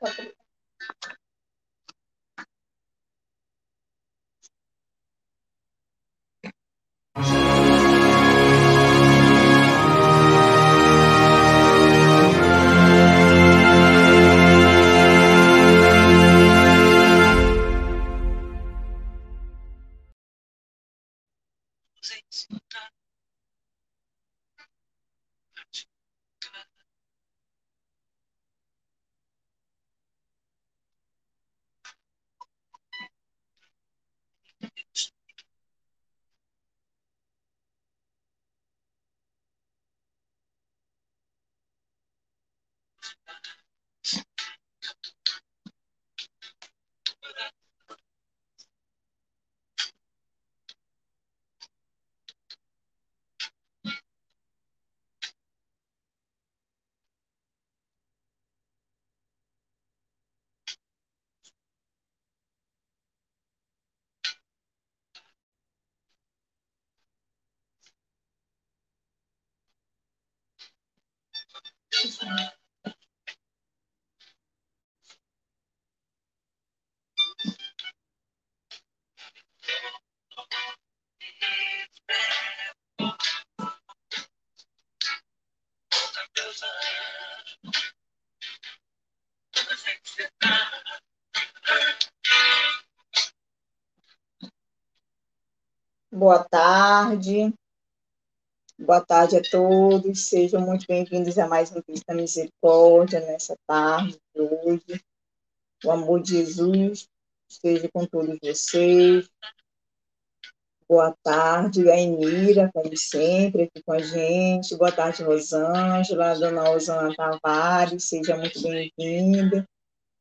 couple Boa tarde. Boa tarde a todos. Sejam muito bem-vindos a mais um Cristo da Misericórdia nessa tarde de hoje. O amor de Jesus esteja com todos vocês. Boa tarde, a Emira, como sempre, aqui com a gente. Boa tarde, Rosângela, Dona Rosana Tavares, seja muito bem-vinda.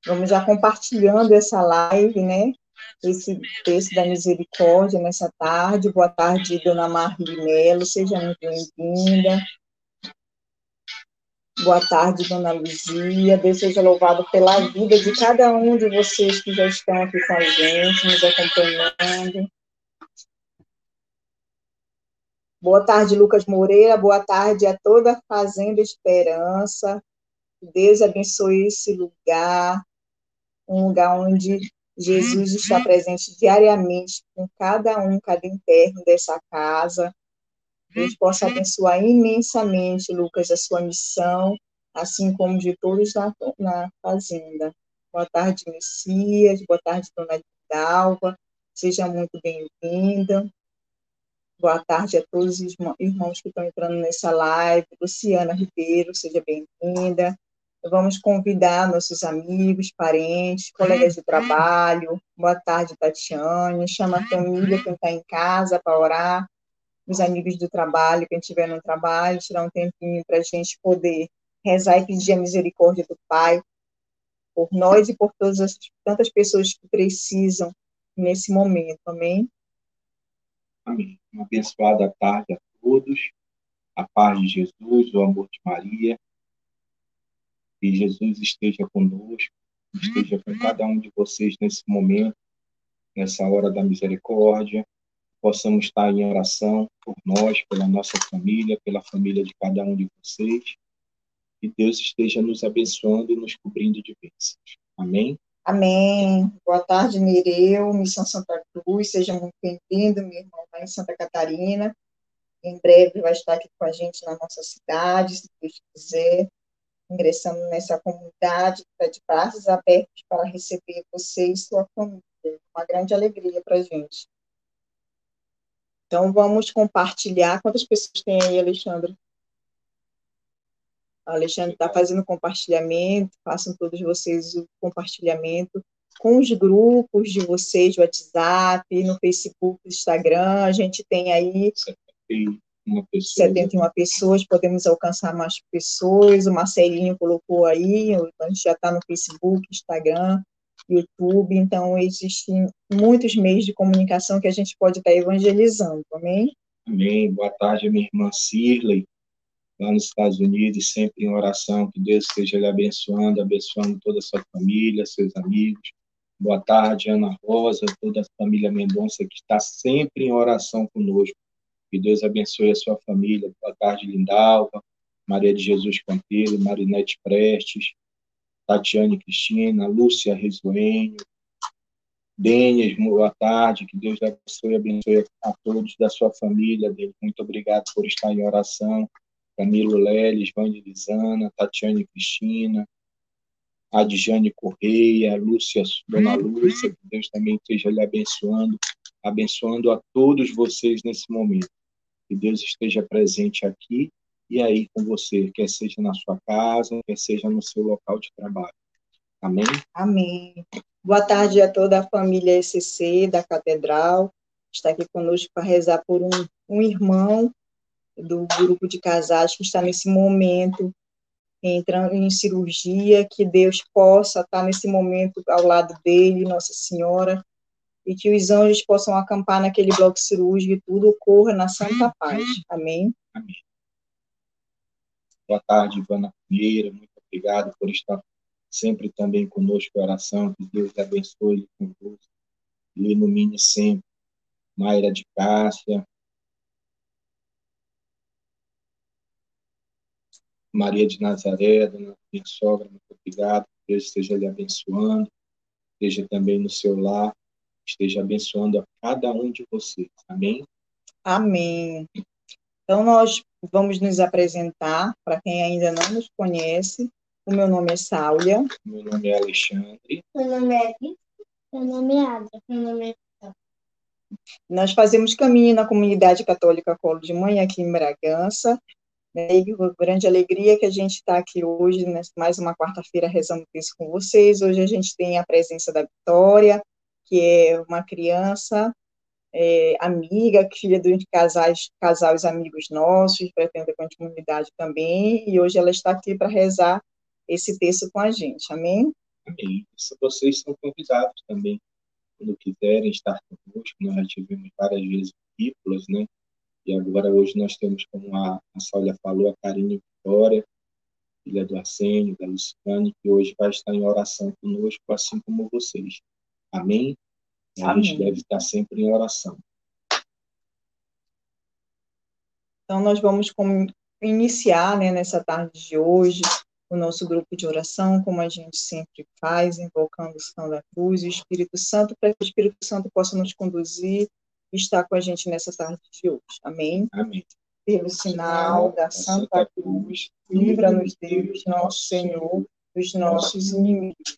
Vamos já compartilhando essa live, né? Esse texto da misericórdia nessa tarde. Boa tarde, dona Marli Melo, seja muito bem-vinda. Boa tarde, dona Luzia. Deus seja louvado pela vida de cada um de vocês que já estão aqui com a gente, nos acompanhando. Boa tarde, Lucas Moreira. Boa tarde a toda Fazenda Esperança. Deus abençoe esse lugar, um lugar onde Jesus está presente diariamente com cada um, cada interno dessa casa. Deus possa abençoar imensamente, Lucas, a sua missão, assim como de todos na, na fazenda. Boa tarde, Messias. Boa tarde, Dona Dalva. Seja muito bem-vinda. Boa tarde a todos os irmãos que estão entrando nessa live. Luciana Ribeiro, seja bem-vinda. Vamos convidar nossos amigos, parentes, colegas de trabalho. Boa tarde, Tatiane. Chama a família, quem está em casa, para orar. Os amigos do trabalho, quem estiver no trabalho, tirar um tempinho para a gente poder rezar e pedir a misericórdia do Pai por nós e por todas as tantas pessoas que precisam nesse momento. Amém? Amém. Uma abençoada tarde a todos. A paz de Jesus, o amor de Maria que Jesus esteja conosco, esteja com cada um de vocês nesse momento, nessa hora da misericórdia. Possamos estar em oração por nós, pela nossa família, pela família de cada um de vocês. Que Deus esteja nos abençoando e nos cobrindo de bênçãos. Amém? Amém. Boa tarde, Nereu, Missão Santa Cruz. Seja muito bem-vindo, meu irmão, lá em Santa Catarina. Em breve vai estar aqui com a gente na nossa cidade, se Deus quiser ingressando nessa comunidade, está de braços abertos para receber você e sua família. Uma grande alegria para a gente. Então, vamos compartilhar. Quantas pessoas tem aí, Alexandre? A Alexandre está fazendo compartilhamento, façam todos vocês o compartilhamento com os grupos de vocês, WhatsApp, no Facebook, Instagram. A gente tem aí pessoa. 71 pessoas, podemos alcançar mais pessoas. O Marcelinho colocou aí, a gente já está no Facebook, Instagram, YouTube, então existem muitos meios de comunicação que a gente pode estar tá evangelizando, amém? Amém. Boa tarde, minha irmã Cirley, lá nos Estados Unidos, sempre em oração, que Deus esteja lhe abençoando, abençoando toda a sua família, seus amigos. Boa tarde, Ana Rosa, toda a família Mendonça, que está sempre em oração conosco. Que Deus abençoe a sua família. Boa tarde, Lindalva, Maria de Jesus Campeiro, Marinete Prestes, Tatiane Cristina, Lúcia Resuenho, Denis, boa tarde, que Deus abençoe, abençoe a todos da sua família, Deus. Muito obrigado por estar em oração. Camilo Leles, Vande Lisana, Tatiane Cristina, Adjane Correia, Lúcia, Dona Lúcia, que Deus também esteja lhe abençoando, abençoando a todos vocês nesse momento. Que Deus esteja presente aqui e aí com você, quer seja na sua casa, quer seja no seu local de trabalho. Amém? Amém. Boa tarde a toda a família SCC da Catedral. Está aqui conosco para rezar por um, um irmão do grupo de casais que está nesse momento entrando em cirurgia, que Deus possa estar nesse momento ao lado dele, Nossa Senhora, e que os anjos possam acampar naquele bloco cirúrgico e tudo ocorra na santa paz. Amém. Amém. Boa tarde, Ivana Pinheira. Muito obrigado por estar sempre também conosco em oração. Que Deus te abençoe e conduz e ilumine sempre. Mayra de Cássia. Maria de Nazaré, dona minha sogra, muito obrigado. Que Deus esteja lhe abençoando. Esteja também no seu lar. Esteja abençoando a cada um de vocês. Amém? Amém. Então, nós vamos nos apresentar, para quem ainda não nos conhece. O meu nome é Sáulia. Meu nome é Alexandre. Meu nome é Vitor. Meu nome é Adra. Meu nome é Nós fazemos caminho na comunidade católica Colo de Mãe, aqui em Bragança. Né? E com grande alegria que a gente está aqui hoje, né? mais uma quarta-feira, rezando isso com vocês. Hoje a gente tem a presença da Vitória, que é uma criança é, amiga, filha de casais, casais amigos nossos, pretende com a comunidade também, e hoje ela está aqui para rezar esse texto com a gente, amém? Amém. Vocês são convidados também, quando quiserem estar conosco, nós já tivemos várias vezes discípulos, né? E agora hoje nós temos, como a, a Sália falou, a Karine Vitória, filha do Arsênio, da Luciane, que hoje vai estar em oração conosco, assim como vocês. Amém? A Amém. gente deve estar sempre em oração. Então, nós vamos iniciar né, nessa tarde de hoje o nosso grupo de oração, como a gente sempre faz, invocando o São da Cruz e o Espírito Santo, para que o Espírito Santo possa nos conduzir e estar com a gente nessa tarde de hoje. Amém? Amém. Pelo sinal da Santa Cruz, livra-nos Deus, nosso Senhor, dos nossos inimigos.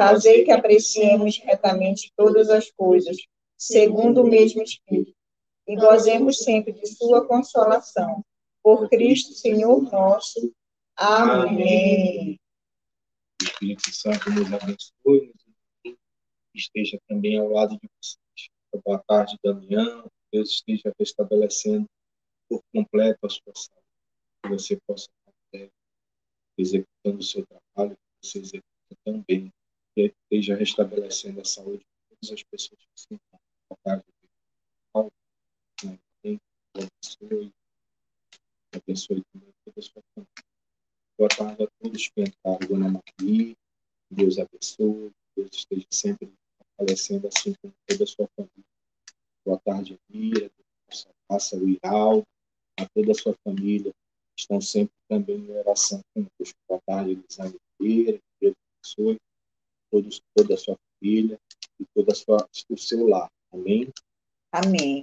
fazei que apreciemos retamente todas as coisas, segundo o mesmo Espírito, e gozemos sempre de sua consolação. Por Cristo, Senhor nosso. Amém. Espírito Santo nos abençoe, esteja também ao lado de vocês. Boa tarde, Damião. Deus esteja restabelecendo por completo a sua saúde. Que você possa estar executando o seu trabalho, que você executa tão bem. Que esteja restabelecendo a saúde de todas as pessoas que se encontram. Abençoe. Abençoe também toda a sua família. Boa tarde a todos que entraram, Dona Maria. Deus abençoe. Deus esteja sempre fortalecendo assim como toda a sua família. Boa tarde, Mira. Passa o Iraldo, a toda a sua família. Estão sempre também em oração conosco. Boa tarde, Elisane Deus abençoe todos, toda a sua família e todo a sua, o seu lar. Amém? Amém.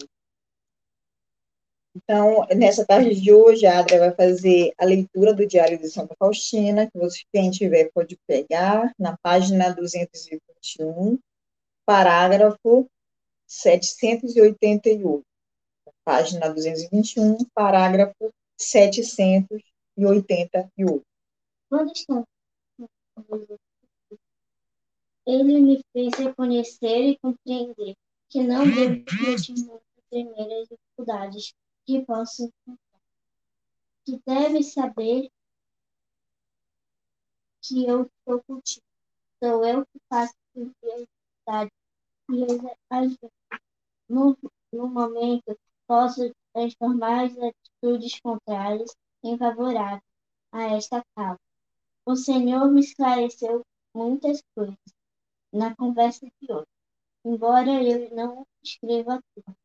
Então, nessa tarde de hoje, a Adria vai fazer a leitura do Diário de Santa Faustina, que você, quem tiver, pode pegar, na página 221, parágrafo 788. Página 221, parágrafo 788. Onde está? Ele me fez reconhecer e compreender que não devo continuar as primeiras dificuldades que posso encontrar. Tu deves saber que eu estou contigo. Sou eu que faço dificuldade e no, no momento posso transformar as atitudes contrárias em favoráveis a esta causa. O Senhor me esclareceu muitas coisas na conversa de hoje, embora eu não escreva tudo.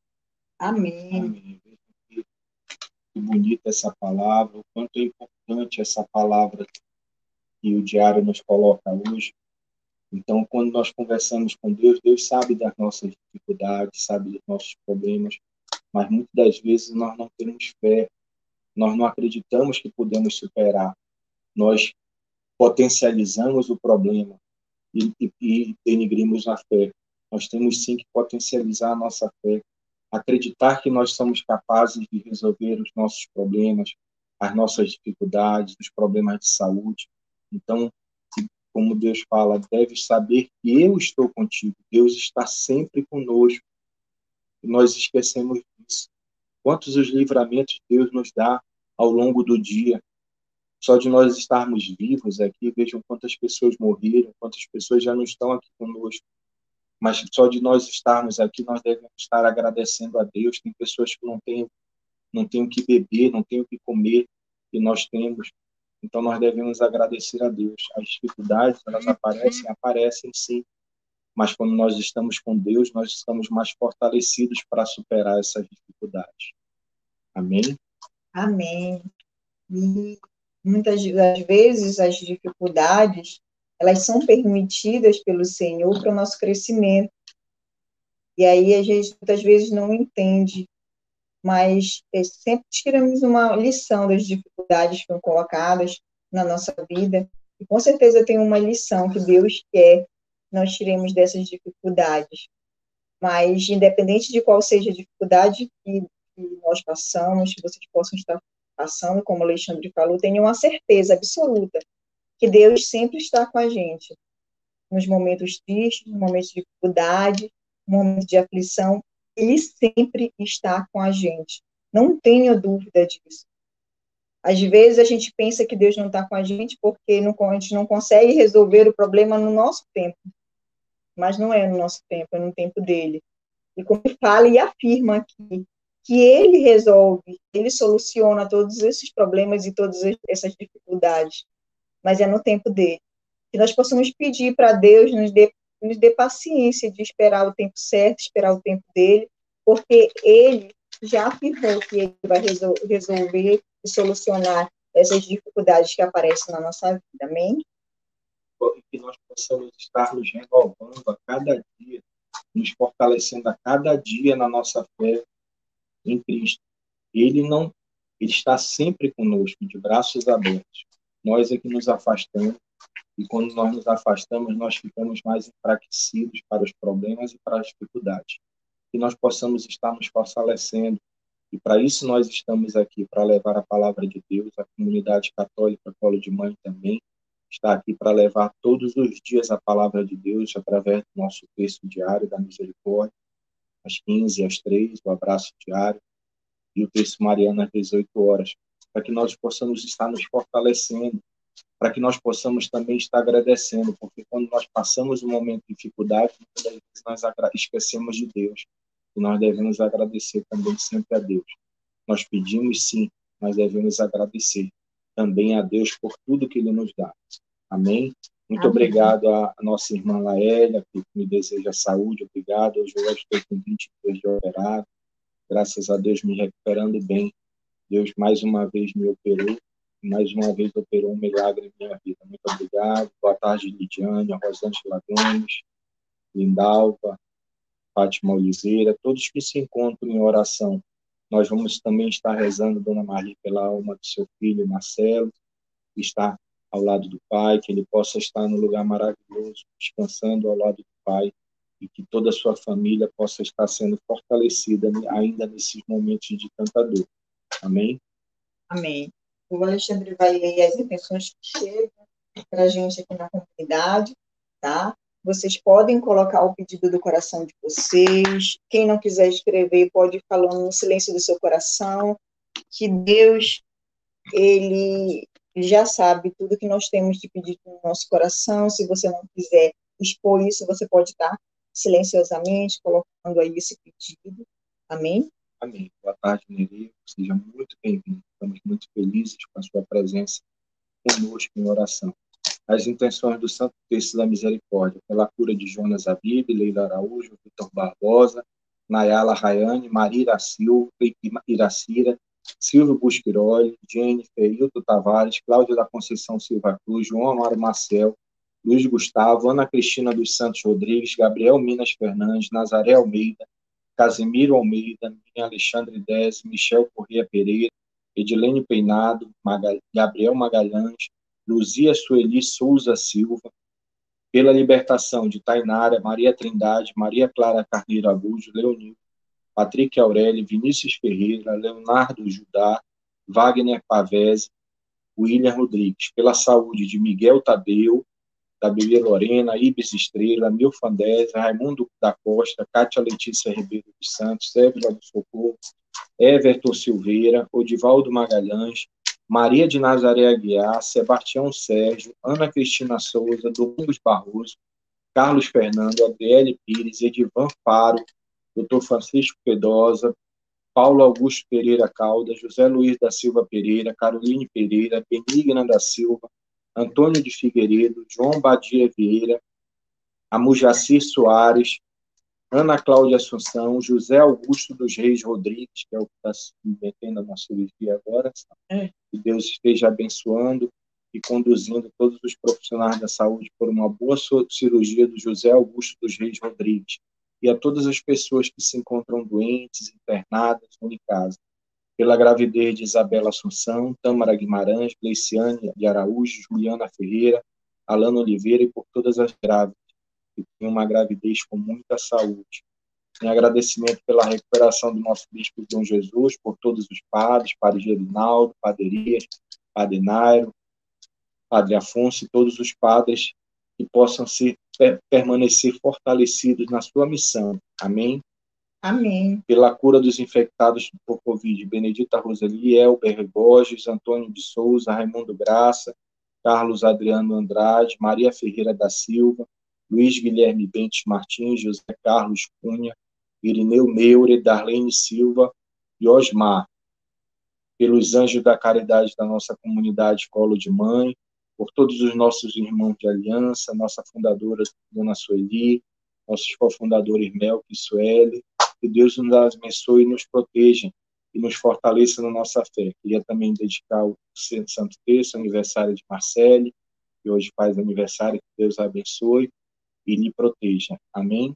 Amém. Amém. Que bonita essa palavra, o quanto é importante essa palavra que o diário nos coloca hoje. Então, quando nós conversamos com Deus, Deus sabe das nossas dificuldades, sabe dos nossos problemas, mas muitas das vezes nós não temos fé, nós não acreditamos que podemos superar. Nós potencializamos o problema e, e, e denigrimos a fé. Nós temos sim que potencializar a nossa fé, acreditar que nós somos capazes de resolver os nossos problemas, as nossas dificuldades, os problemas de saúde. Então, como Deus fala, deves saber que eu estou contigo. Deus está sempre conosco. E nós esquecemos disso. Quantos os livramentos Deus nos dá ao longo do dia. Só de nós estarmos vivos aqui, vejam quantas pessoas morreram, quantas pessoas já não estão aqui conosco. Mas só de nós estarmos aqui, nós devemos estar agradecendo a Deus. Tem pessoas que não têm, não têm o que beber, não têm o que comer, e nós temos. Então nós devemos agradecer a Deus. As dificuldades, elas aparecem, aparecem sim. Mas quando nós estamos com Deus, nós estamos mais fortalecidos para superar essas dificuldades. Amém? Amém. E muitas das vezes as dificuldades, elas são permitidas pelo Senhor para o nosso crescimento. E aí a gente muitas vezes não entende, mas é, sempre tiramos uma lição das dificuldades que foram colocadas na nossa vida. E com certeza tem uma lição que Deus quer que nós tiremos dessas dificuldades. Mas, independente de qual seja a dificuldade que que nós passamos, que vocês possam estar passando, como o Alexandre falou, tenham uma certeza absoluta que Deus sempre está com a gente. Nos momentos tristes, nos momentos de dificuldade, no momento de aflição, Ele sempre está com a gente. Não tenha dúvida disso. Às vezes a gente pensa que Deus não está com a gente porque não, a gente não consegue resolver o problema no nosso tempo. Mas não é no nosso tempo, é no tempo dele. E como fala e afirma aqui, que ele resolve, ele soluciona todos esses problemas e todas essas dificuldades, mas é no tempo dele. Que nós possamos pedir para Deus nos dê, nos dê paciência de esperar o tempo certo, esperar o tempo dele, porque ele já afirmou que ele vai resol resolver e solucionar essas dificuldades que aparecem na nossa vida. Amém? Que nós possamos estar nos renovando a cada dia, nos fortalecendo a cada dia na nossa fé, em Cristo. Ele não, ele está sempre conosco, de braços abertos. Nós é que nos afastamos e quando nós nos afastamos, nós ficamos mais enfraquecidos para os problemas e para as dificuldades. Que nós possamos estar nos fortalecendo. E para isso nós estamos aqui, para levar a palavra de Deus. A comunidade católica Colo de Mãe também está aqui para levar todos os dias a palavra de Deus através do nosso texto diário da misericórdia às 15, às 3, o abraço diário, e o texto mariano às 18 horas, para que nós possamos estar nos fortalecendo, para que nós possamos também estar agradecendo, porque quando nós passamos um momento de dificuldade, muitas vezes nós esquecemos de Deus, e nós devemos agradecer também sempre a Deus. Nós pedimos sim, mas devemos agradecer também a Deus por tudo que Ele nos dá. Amém? Muito Amém. obrigado à nossa irmã Laélia, que me deseja saúde. Obrigado. Hoje eu estou com 20 dias de operado. Graças a Deus me recuperando bem. Deus mais uma vez me operou. Mais uma vez operou um milagre em minha vida. Muito obrigado. Boa tarde, Lidiane, Rosângela Gomes, Lindalva, Fátima Oliveira, todos que se encontram em oração. Nós vamos também estar rezando, Dona Maria, pela alma do seu filho, Marcelo, que está ao lado do Pai, que ele possa estar no lugar maravilhoso, descansando ao lado do Pai, e que toda a sua família possa estar sendo fortalecida ainda nesses momentos de tanta dor. Amém? Amém. O Alexandre vai ler as intenções que chegam para a gente aqui na comunidade, tá? Vocês podem colocar o pedido do coração de vocês. Quem não quiser escrever, pode ir falando no silêncio do seu coração. Que Deus, Ele ele já sabe tudo que nós temos de pedir no nosso coração. Se você não quiser expor isso, você pode estar silenciosamente colocando aí esse pedido. Amém? Amém. Boa tarde, Nereu. Seja muito bem-vindo. Estamos muito felizes com a sua presença conosco em oração. As intenções do Santo Texto da Misericórdia, pela cura de Jonas Abib, Leila Araújo, Vitor Barbosa, Nayala Rayane, Maria Silva, Iracira, Silvio Busquiroli, Jennifer, Hilton Tavares, Cláudia da Conceição Silva Cruz, João Amaro Marcel, Luiz Gustavo, Ana Cristina dos Santos Rodrigues, Gabriel Minas Fernandes, Nazaré Almeida, Casimiro Almeida, Alexandre Dez, Michel Corrêa Pereira, Edilene Peinado, Magal Gabriel Magalhães, Luzia Sueli Souza Silva, pela libertação de Tainara, Maria Trindade, Maria Clara Carneiro Abujo, Leonil, Patrick Aurélio, Vinícius Ferreira, Leonardo Judá, Wagner Pavese, William Rodrigues, pela saúde de Miguel Tadeu, da Bebê Lorena, Ibis Estrela, Milfandés, Raimundo da Costa, Cátia Letícia Ribeiro dos Santos, Évila do Socorro, Everton Silveira, Odivaldo Magalhães, Maria de Nazaré Aguiar, Sebastião Sérgio, Ana Cristina Souza, Domingos Barroso, Carlos Fernando, Adriele Pires, Edivan Faro, Dr. Francisco Pedosa, Paulo Augusto Pereira Caldas, José Luiz da Silva Pereira, Caroline Pereira, Benigna da Silva, Antônio de Figueiredo, João Badia Vieira, Amujacir Soares, Ana Cláudia Assunção, José Augusto dos Reis Rodrigues, que é o que está se metendo na cirurgia agora. É. Que Deus esteja abençoando e conduzindo todos os profissionais da saúde por uma boa cirurgia do José Augusto dos Reis Rodrigues e a todas as pessoas que se encontram doentes, internadas ou em casa. Pela gravidez de Isabela Assunção, Tâmara Guimarães, Gleiciane de Araújo, Juliana Ferreira, Alana Oliveira e por todas as grávidas que tenham uma gravidez com muita saúde. Em agradecimento pela recuperação do nosso Bispo Dom Jesus, por todos os padres, Padre Gerinaldo, Padre Elias, Padre Nairo, Padre Afonso e todos os padres que possam ser, permanecer fortalecidos na sua missão. Amém? Amém. Pela cura dos infectados por Covid, Benedita Roseli, Elber Borges, Antônio de Souza, Raimundo Graça, Carlos Adriano Andrade, Maria Ferreira da Silva, Luiz Guilherme Bentes Martins, José Carlos Cunha, Irineu Meure, Darlene Silva e Osmar. Pelos anjos da caridade da nossa comunidade Colo de Mãe, por todos os nossos irmãos de aliança, nossa fundadora, Dona Sueli, nossos cofundadores Melk e Sueli, que Deus nos abençoe e nos proteja e nos fortaleça na nossa fé. Queria também dedicar o Santo Terço, aniversário de Marcele, que hoje faz aniversário, que Deus abençoe e lhe proteja. Amém?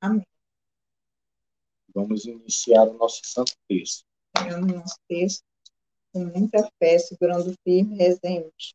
Amém. Vamos iniciar o nosso Santo Terço. o nosso texto, com muita fé, segurando firme, rezemos.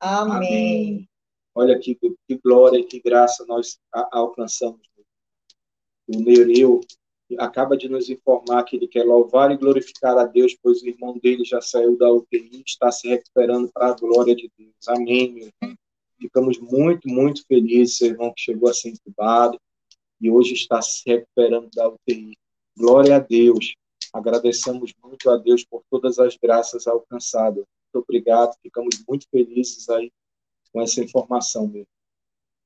Amém. Olha que, que glória que graça nós alcançamos. O Nereu acaba de nos informar que ele quer louvar e glorificar a Deus, pois o irmão dele já saiu da UTI e está se recuperando para a glória de Deus. Amém, meu irmão. Ficamos muito, muito felizes, seu irmão que chegou a ser entubado e hoje está se recuperando da UTI. Glória a Deus. Agradecemos muito a Deus por todas as graças alcançadas. Obrigado. Ficamos muito felizes aí com essa informação mesmo.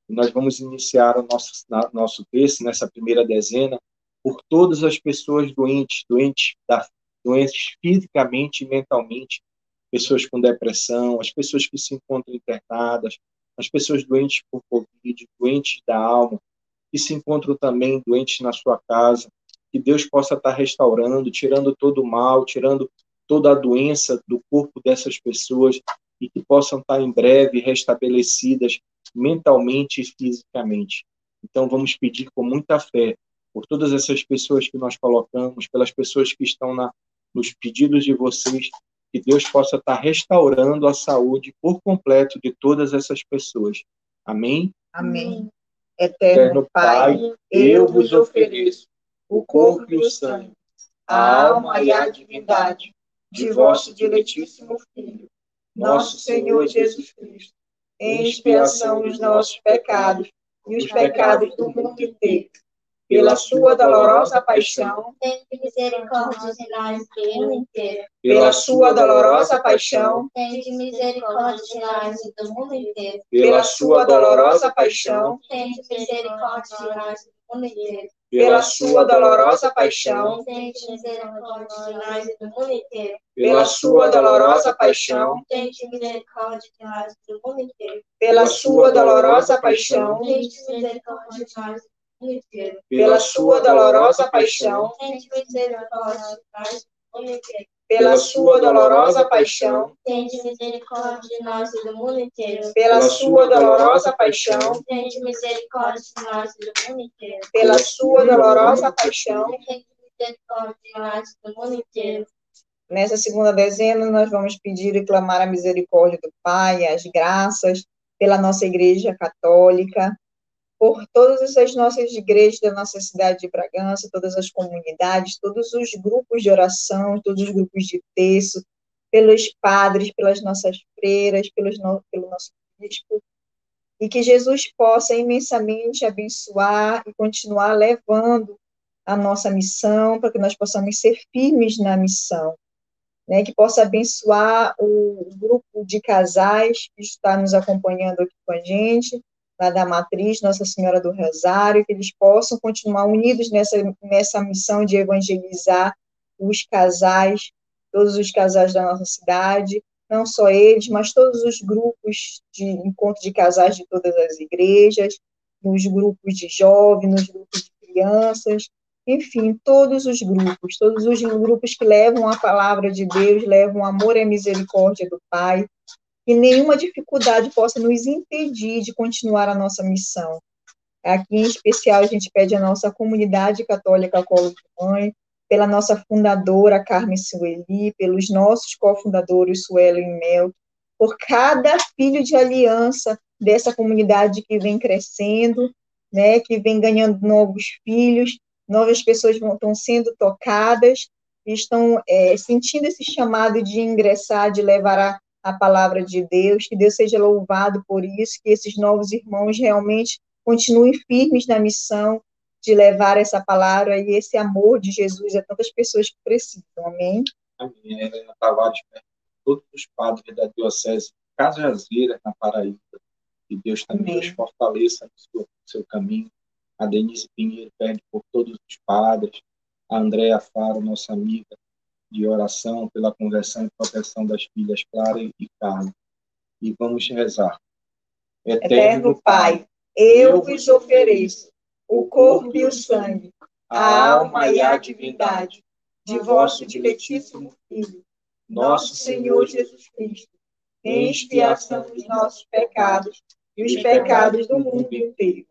E nós vamos iniciar o nosso, nosso texto nessa primeira dezena por todas as pessoas doentes, doentes, da, doentes fisicamente e mentalmente, pessoas com depressão, as pessoas que se encontram internadas, as pessoas doentes por Covid, doentes da alma, que se encontram também doentes na sua casa, que Deus possa estar restaurando, tirando todo o mal, tirando toda a doença do corpo dessas pessoas e que possam estar em breve restabelecidas mentalmente e fisicamente. Então vamos pedir com muita fé por todas essas pessoas que nós colocamos, pelas pessoas que estão na, nos pedidos de vocês, que Deus possa estar restaurando a saúde por completo de todas essas pessoas. Amém? Amém. Eterno, Eterno Pai, Pai, eu vos ofereço o corpo e o sangue, a alma e a divindade de vosso diletíssimo Filho, nosso Senhor Jesus Cristo, em expiação dos nossos pecados e os pecados do mundo inteiro pela sua dolorosa paixão, tem misericórdia de nós do mundo inteiro. Pela sua dolorosa paixão, tem misericórdia de nós do mundo inteiro. Pela sua dolorosa paixão, tem misericórdia de nós do mundo inteiro. Pela sua dolorosa paixão, misericórdia de nós e do mundo inteiro. Pela sua dolorosa paixão, misericórdia de nós e do mundo inteiro. Pela sua dolorosa paixão, misericórdia de nós pela sua dolorosa paixão, pela sua dolorosa paixão, tende misericórdia de nós e do mundo inteiro. Pela sua dolorosa paixão, tende misericórdia de nós e do mundo inteiro. Pela sua dolorosa paixão, tende misericórdia de nós e do mundo inteiro. Nessa segunda dezena, nós vamos pedir e clamar a misericórdia do Pai, as graças pela nossa Igreja Católica, por todas as nossas igrejas da nossa cidade de Bragança, todas as comunidades, todos os grupos de oração, todos os grupos de texto, pelos padres, pelas nossas freiras, pelos no, pelo nosso bispo, e que Jesus possa imensamente abençoar e continuar levando a nossa missão, para que nós possamos ser firmes na missão, né, que possa abençoar o grupo de casais que está nos acompanhando aqui com a gente, lá da Matriz, Nossa Senhora do Rosário, que eles possam continuar unidos nessa, nessa missão de evangelizar os casais, todos os casais da nossa cidade, não só eles, mas todos os grupos de encontro de casais de todas as igrejas, nos grupos de jovens, nos grupos de crianças, enfim, todos os grupos, todos os grupos que levam a palavra de Deus, levam amor e misericórdia do Pai, que nenhuma dificuldade possa nos impedir de continuar a nossa missão. Aqui, em especial, a gente pede a nossa comunidade católica Colo de Mãe, pela nossa fundadora, Carmen Sueli, pelos nossos cofundadores, Suelo e Mel, por cada filho de aliança dessa comunidade que vem crescendo, né, que vem ganhando novos filhos, novas pessoas vão, estão sendo tocadas, estão é, sentindo esse chamado de ingressar, de levar a a palavra de Deus, que Deus seja louvado por isso, que esses novos irmãos realmente continuem firmes na missão de levar essa palavra e esse amor de Jesus a tantas pessoas que precisam. Amém? Amém. Helena Tavares, todos os padres da Diocese Cajazeira, na Paraíba, que Deus também os fortaleça no seu, no seu, caminho. A Denise Pinheiro pede por todos os padres, a Andréa Faro, nossa amiga, de oração pela conversão e proteção das filhas Clara e Carla. E vamos rezar. Eterno, Eterno Pai, eu vos ofereço o corpo e o sangue, a alma e a divindade de vosso diletíssimo Filho, nosso Senhor Jesus Cristo, em expiação dos nossos pecados e os pecados do mundo inteiro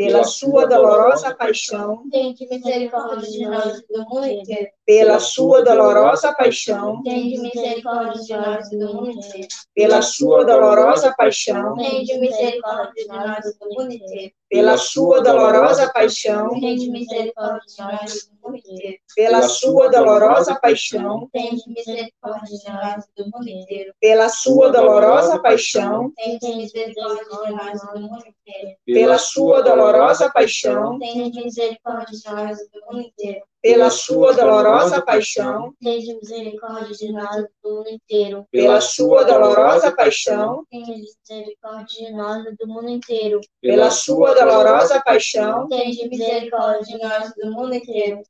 pela sua dolorosa paixão, tende misericórdia de nós do mundo inteiro. Pela sua dolorosa paixão, tende misericórdia de nós do mundo inteiro. Pela sua dolorosa paixão, tende misericórdia de nós do mundo inteiro. pela sua dolorosa paixão, tende misericórdia de nós do mundo inteiro. pela sua dolorosa paixão, Tende misericórdia de nós do mundo inteiro. pela sua dolorosa paixão, Tende misericórdia de nós do mundo inteiro. pela sua dolorosa paixão, Tende misericórdia de nós do mundo inteiro. Pela sua dolorosa paixão, Tende misericórdia de nós do mundo inteiro. pela sua dolorosa paixão, Tende misericórdia de nós do mundo inteiro. pela sua dolorosa paixão, Tende misericórdia de nós do mundo inteiro.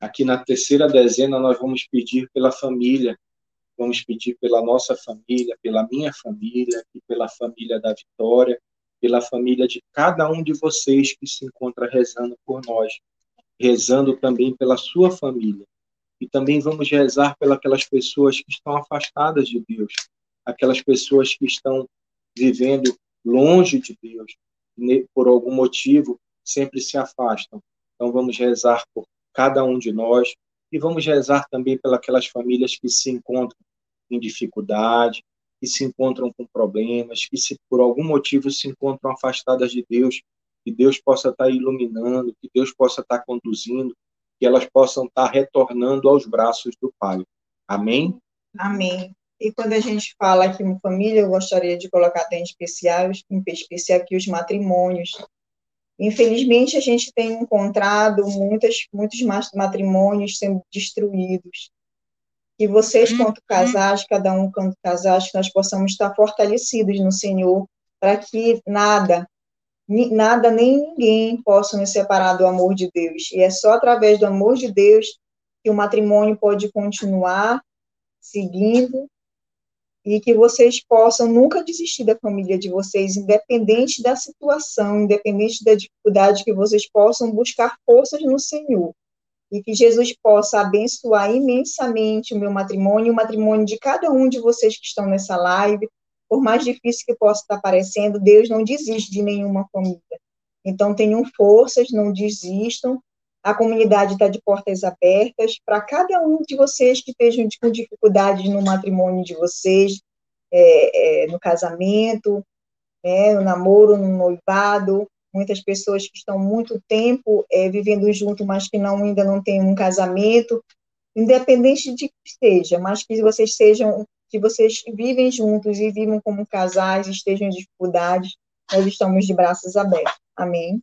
Aqui na terceira dezena, nós vamos pedir pela família, vamos pedir pela nossa família, pela minha família, e pela família da Vitória, pela família de cada um de vocês que se encontra rezando por nós, rezando também pela sua família. E também vamos rezar pelas pessoas que estão afastadas de Deus, aquelas pessoas que estão vivendo longe de Deus, por algum motivo sempre se afastam. Então vamos rezar por cada um de nós e vamos rezar também pelas famílias que se encontram em dificuldade, que se encontram com problemas, que se por algum motivo se encontram afastadas de Deus, que Deus possa estar iluminando, que Deus possa estar conduzindo, que elas possam estar retornando aos braços do Pai. Amém? Amém. E quando a gente fala aqui em família, eu gostaria de colocar até em especial, em especial aqui os matrimônios. Infelizmente, a gente tem encontrado muitas, muitos ma- matrimônios sendo destruídos. Que vocês, quanto casais, cada um quanto casais, que nós possamos estar fortalecidos no Senhor, para que nada, nada nem ninguém possa nos separar do amor de Deus. E é só através do amor de Deus que o matrimônio pode continuar seguindo e que vocês possam nunca desistir da família de vocês, independente da situação, independente da dificuldade, que vocês possam buscar forças no Senhor. E que Jesus possa abençoar imensamente o meu matrimônio o matrimônio de cada um de vocês que estão nessa live. Por mais difícil que possa estar parecendo, Deus não desiste de nenhuma família. Então, tenham forças, não desistam. A comunidade está de portas abertas para cada um de vocês que estejam com dificuldades no matrimônio de vocês, é, é, no casamento, né, no namoro, no noivado. Muitas pessoas que estão muito tempo é, vivendo junto, mas que não, ainda não têm um casamento, independente de que seja, mas que vocês sejam, que vocês vivem juntos e vivam como casais, estejam em dificuldades, nós estamos de braços abertos. Amém.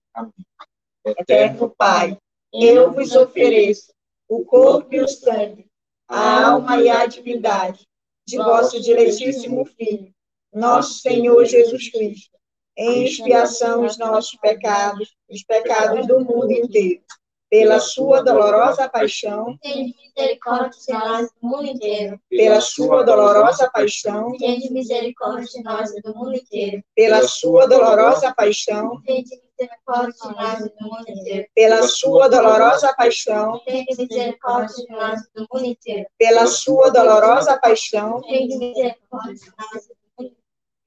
Eterno Pai, eu vos ofereço o corpo e o sangue, a alma e a divindade de vosso diletíssimo Filho, nosso Senhor Jesus Cristo, em expiação os nossos pecados, os pecados do mundo inteiro, pela sua dolorosa paixão, Tende misericórdia de nós do mundo inteiro. pela sua dolorosa paixão, Tende misericórdia de nós do mundo inteiro. pela sua dolorosa paixão, Tende misericórdia de nós do mundo inteiro. pela sua dolorosa paixão, Tende misericórdia de nós do mundo inteiro. pela sua dolorosa paixão, Tende misericórdia de nós do mundo inteiro.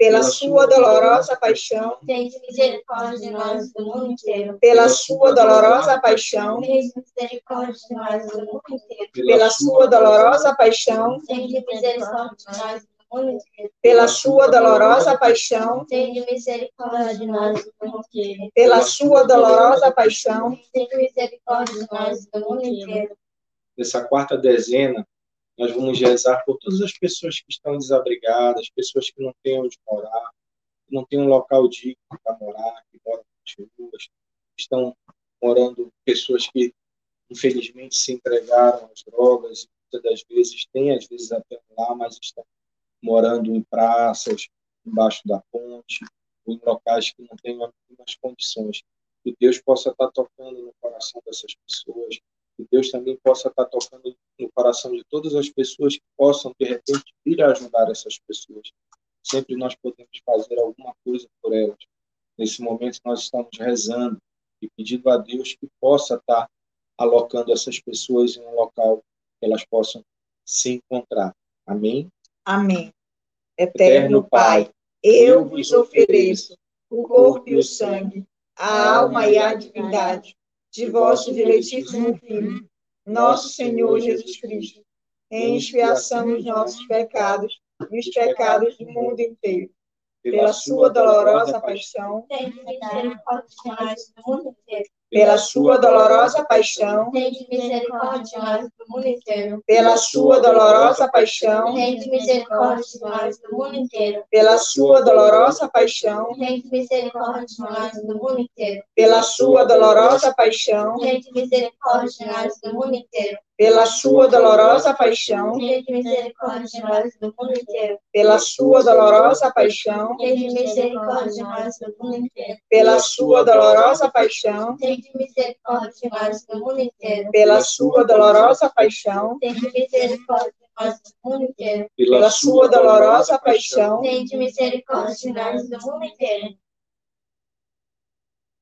Pela sua dolorosa paixão, Tende misericórdia de nós do mundo inteiro. pela sua dolorosa paixão, Tende misericórdia de nós do mundo inteiro. pela sua dolorosa paixão, Tende misericórdia de nós do mundo inteiro. pela sua dolorosa paixão, Tende misericórdia de nós do mundo inteiro. pela sua dolorosa paixão, Tende misericórdia de nós do mundo inteiro. Nessa quarta dezena, nós vamos rezar por todas as pessoas que estão desabrigadas, pessoas que não têm onde morar, que não têm um local digno para morar, que moram nas ruas, estão morando pessoas que infelizmente se entregaram às drogas, e muitas das vezes têm às vezes até lá, mas estão morando em praças, embaixo da ponte, ou em locais que não têm as condições. Que Deus possa estar tocando no coração dessas pessoas, que Deus também possa estar tocando coração de todas as pessoas que possam, de repente, vir a ajudar essas pessoas. Sempre nós podemos fazer alguma coisa por elas. Nesse momento, nós estamos rezando e pedindo a Deus que possa estar alocando essas pessoas em um local que elas possam se encontrar. Amém? Amém. Eterno Pai, eu vos ofereço o corpo e o sangue, a alma e a divindade de vosso diletíssimo Filho, nosso Senhor Jesus Cristo, em expiação dos nossos pecados e os pecados do mundo inteiro, pela sua dolorosa paixão, pela sua dolorosa paixão, Tende misericórdia de nós do mundo inteiro. pela sua dolorosa paixão, Tende misericórdia de nós do mundo inteiro. pela sua dolorosa paixão, Tende misericórdia de nós do mundo inteiro. pela sua dolorosa paixão, Tende misericórdia de nós do mundo inteiro. Pela sua dolorosa paixão, Tende misericórdia de nós do mundo inteiro. pela sua dolorosa paixão, misericórdia de nós do mundo inteiro. pela sua dolorosa paixão, misericórdia de nós do mundo inteiro. pela sua dolorosa paixão, misericórdia de nós do mundo inteiro. pela sua dolorosa paixão, misericórdia de nós do mundo inteiro.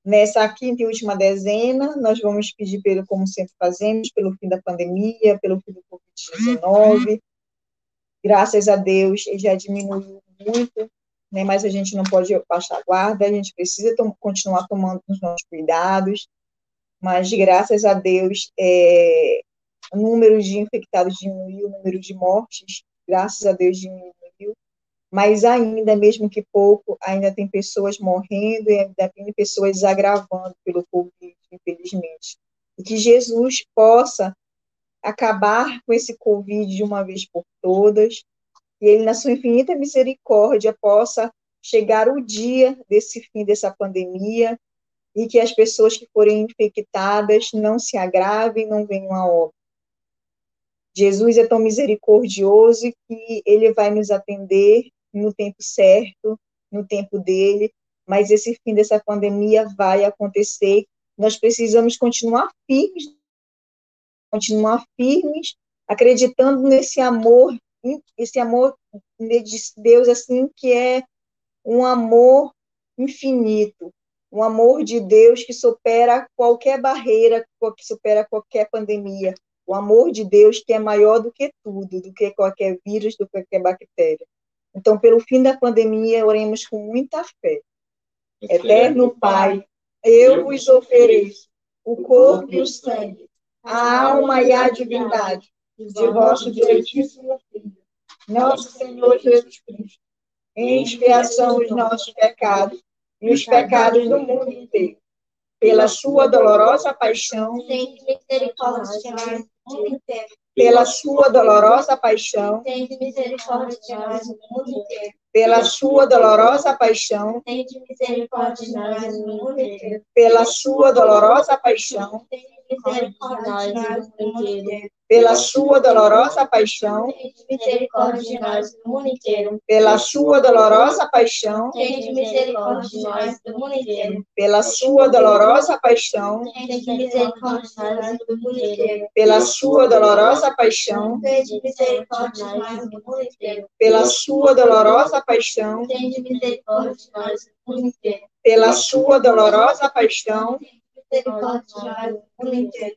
Nessa quinta e última dezena, nós vamos pedir, pelo, como sempre fazemos, pelo fim da pandemia, pelo fim do Covid-19. Graças a Deus, já diminuiu muito, né, mas a gente não pode baixar a guarda, a gente precisa tom continuar tomando os nossos cuidados, mas graças a Deus, é, o número de infectados diminuiu, o número de mortes, graças a Deus, diminuiu mas ainda, mesmo que pouco, ainda tem pessoas morrendo e ainda tem pessoas agravando pelo Covid, infelizmente. E que Jesus possa acabar com esse Covid de uma vez por todas, e Ele, na sua infinita misericórdia, possa chegar o dia desse fim dessa pandemia e que as pessoas que forem infectadas não se agravem, não venham a óbito. Jesus é tão misericordioso que ele vai nos atender no tempo certo, no tempo dele, mas esse fim dessa pandemia vai acontecer. Nós precisamos continuar firmes, continuar firmes, acreditando nesse amor, esse amor de Deus assim que é um amor infinito, um amor de Deus que supera qualquer barreira, que supera qualquer pandemia, o amor de Deus que é maior do que tudo, do que qualquer vírus, do que qualquer bactéria. Então, pelo fim da pandemia, oremos com muita fé. Eterno Pai, eu vos ofereço o corpo e o sangue, a alma e a divindade de vosso direitíssimo Filho, nosso Senhor Jesus Cristo, em expiação dos nossos pecados e os pecados do mundo inteiro. Pela sua dolorosa paixão, Tende misericórdia do mundo inteiro. Pela sua dolorosa paixão, Tende misericórdia de nós do mundo inteiro. pela sua dolorosa paixão, Tende misericórdia de nós do mundo inteiro. pela sua dolorosa paixão, Tende misericórdia de nós do mundo inteiro. Pela sua dolorosa paixão, Tende misericórdia de nós do mundo inteiro. pela sua dolorosa paixão, Tende misericórdia de nós do mundo inteiro. pela sua dolorosa paixão, Tende misericórdia de nós do mundo inteiro. pela sua dolorosa paixão, Tende misericórdia de nós do mundo inteiro. pela sua dolorosa paixão, Tende misericórdia de nós do mundo inteiro. pela sua dolorosa paixão, Misericórdia de nós do mundo inteiro.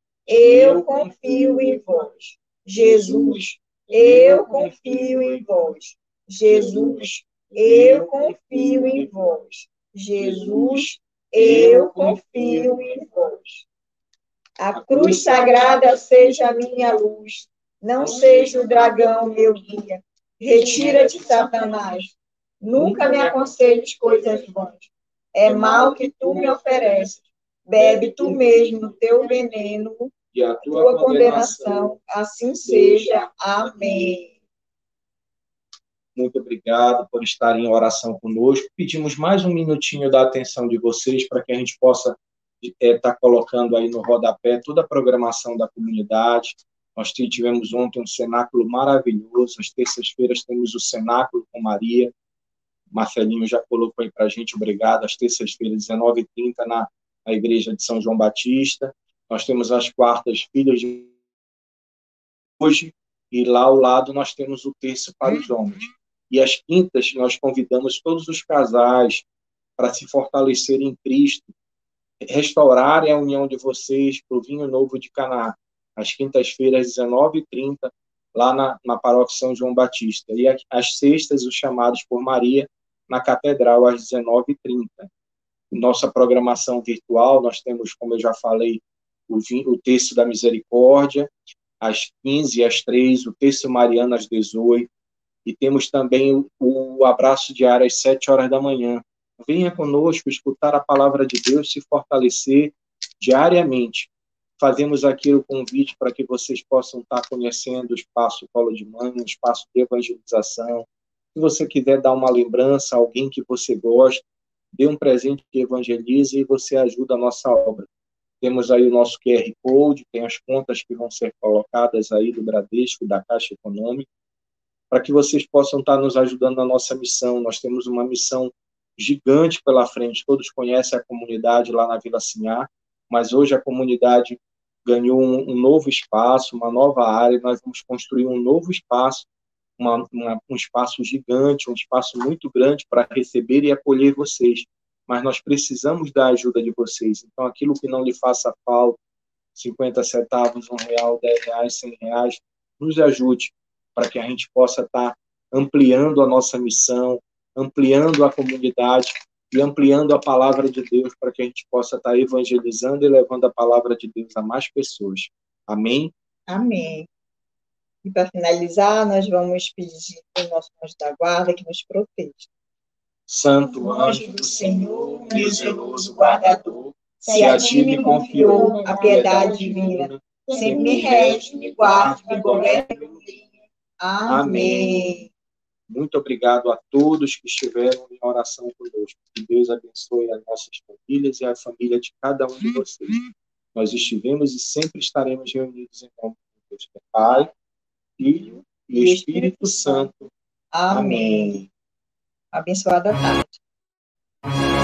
eu confio em vós. Jesus, eu confio em vós. Jesus, eu confio em vós. Jesus, eu confio em vós. A cruz sagrada seja a minha luz, não seja o dragão meu guia. Retira-te, Satanás. Nunca me aconselhes coisas vãs. É mal que tu me ofereces. Bebe tu mesmo o teu veneno E a tua condenação, assim seja. Amém. Muito obrigado por estarem em oração conosco. Pedimos mais um minutinho da atenção de vocês para que a gente possa estar é, tá colocando aí no rodapé toda a programação da comunidade. Nós tivemos ontem um cenáculo maravilhoso. Às terças-feiras temos o cenáculo com Maria. Marcelinho já colocou aí para a gente, obrigado. Às terças-feiras, 19h30, na, na Igreja de São João Batista. Nós temos as quartas filhas de hoje, e lá ao lado nós temos o terço para os homens. E às quintas, nós convidamos todos os casais para se fortalecerem em Cristo, restaurarem a união de vocês para o vinho novo de Caná, às quintas-feiras, 19h30, lá na, na paróquia São João Batista. E às sextas, os chamados por Maria, na Catedral, às 19h30. Nossa programação virtual, nós temos, como eu já falei, o, o texto da misericórdia, às 15 e às 3, o texto mariano às 18, e temos também o, o abraço diário às 7 horas da manhã. Venha conosco escutar a palavra de Deus, se fortalecer diariamente. Fazemos aqui o convite para que vocês possam estar conhecendo o espaço Colo de Mãe, um espaço de evangelização. Se você quiser dar uma lembrança a alguém que você gosta, dê um presente que evangelize e você ajuda a nossa obra. Temos aí o nosso QR Code, tem as contas que vão ser colocadas aí do Bradesco, da Caixa Econômica, para que vocês possam estar nos ajudando na nossa missão. Nós temos uma missão gigante pela frente. Todos conhecem a comunidade lá na Vila Sinhá, mas hoje a comunidade ganhou um, um novo espaço, uma nova área. Nós vamos construir um novo espaço, uma, uma, um espaço gigante, um espaço muito grande para receber e acolher vocês. Mas nós precisamos da ajuda de vocês. Então, aquilo que não lhe faça falta, 50 centavos, um real, 10 reais, 100 reais, nos ajude para que a gente possa estar ampliando a nossa missão, ampliando a comunidade e ampliando a palavra de Deus para que a gente possa estar evangelizando e levando a palavra de Deus a mais pessoas. Amém? Amém. E para finalizar, nós vamos pedir ao nosso anjo da guarda que nos proteja. Santo anjo do Senhor, meu zeloso guardador, se a ti me confiou a piedade divina, sempre me rege, me guarde, me governe. Amém. Muito obrigado a todos que estiveram em oração conosco. Que Deus abençoe as nossas famílias e a família de cada um de vocês. Nós estivemos e sempre estaremos reunidos em nome de Deus, Pai, Filho e Espírito Santo. Amém. Abençoada tarde.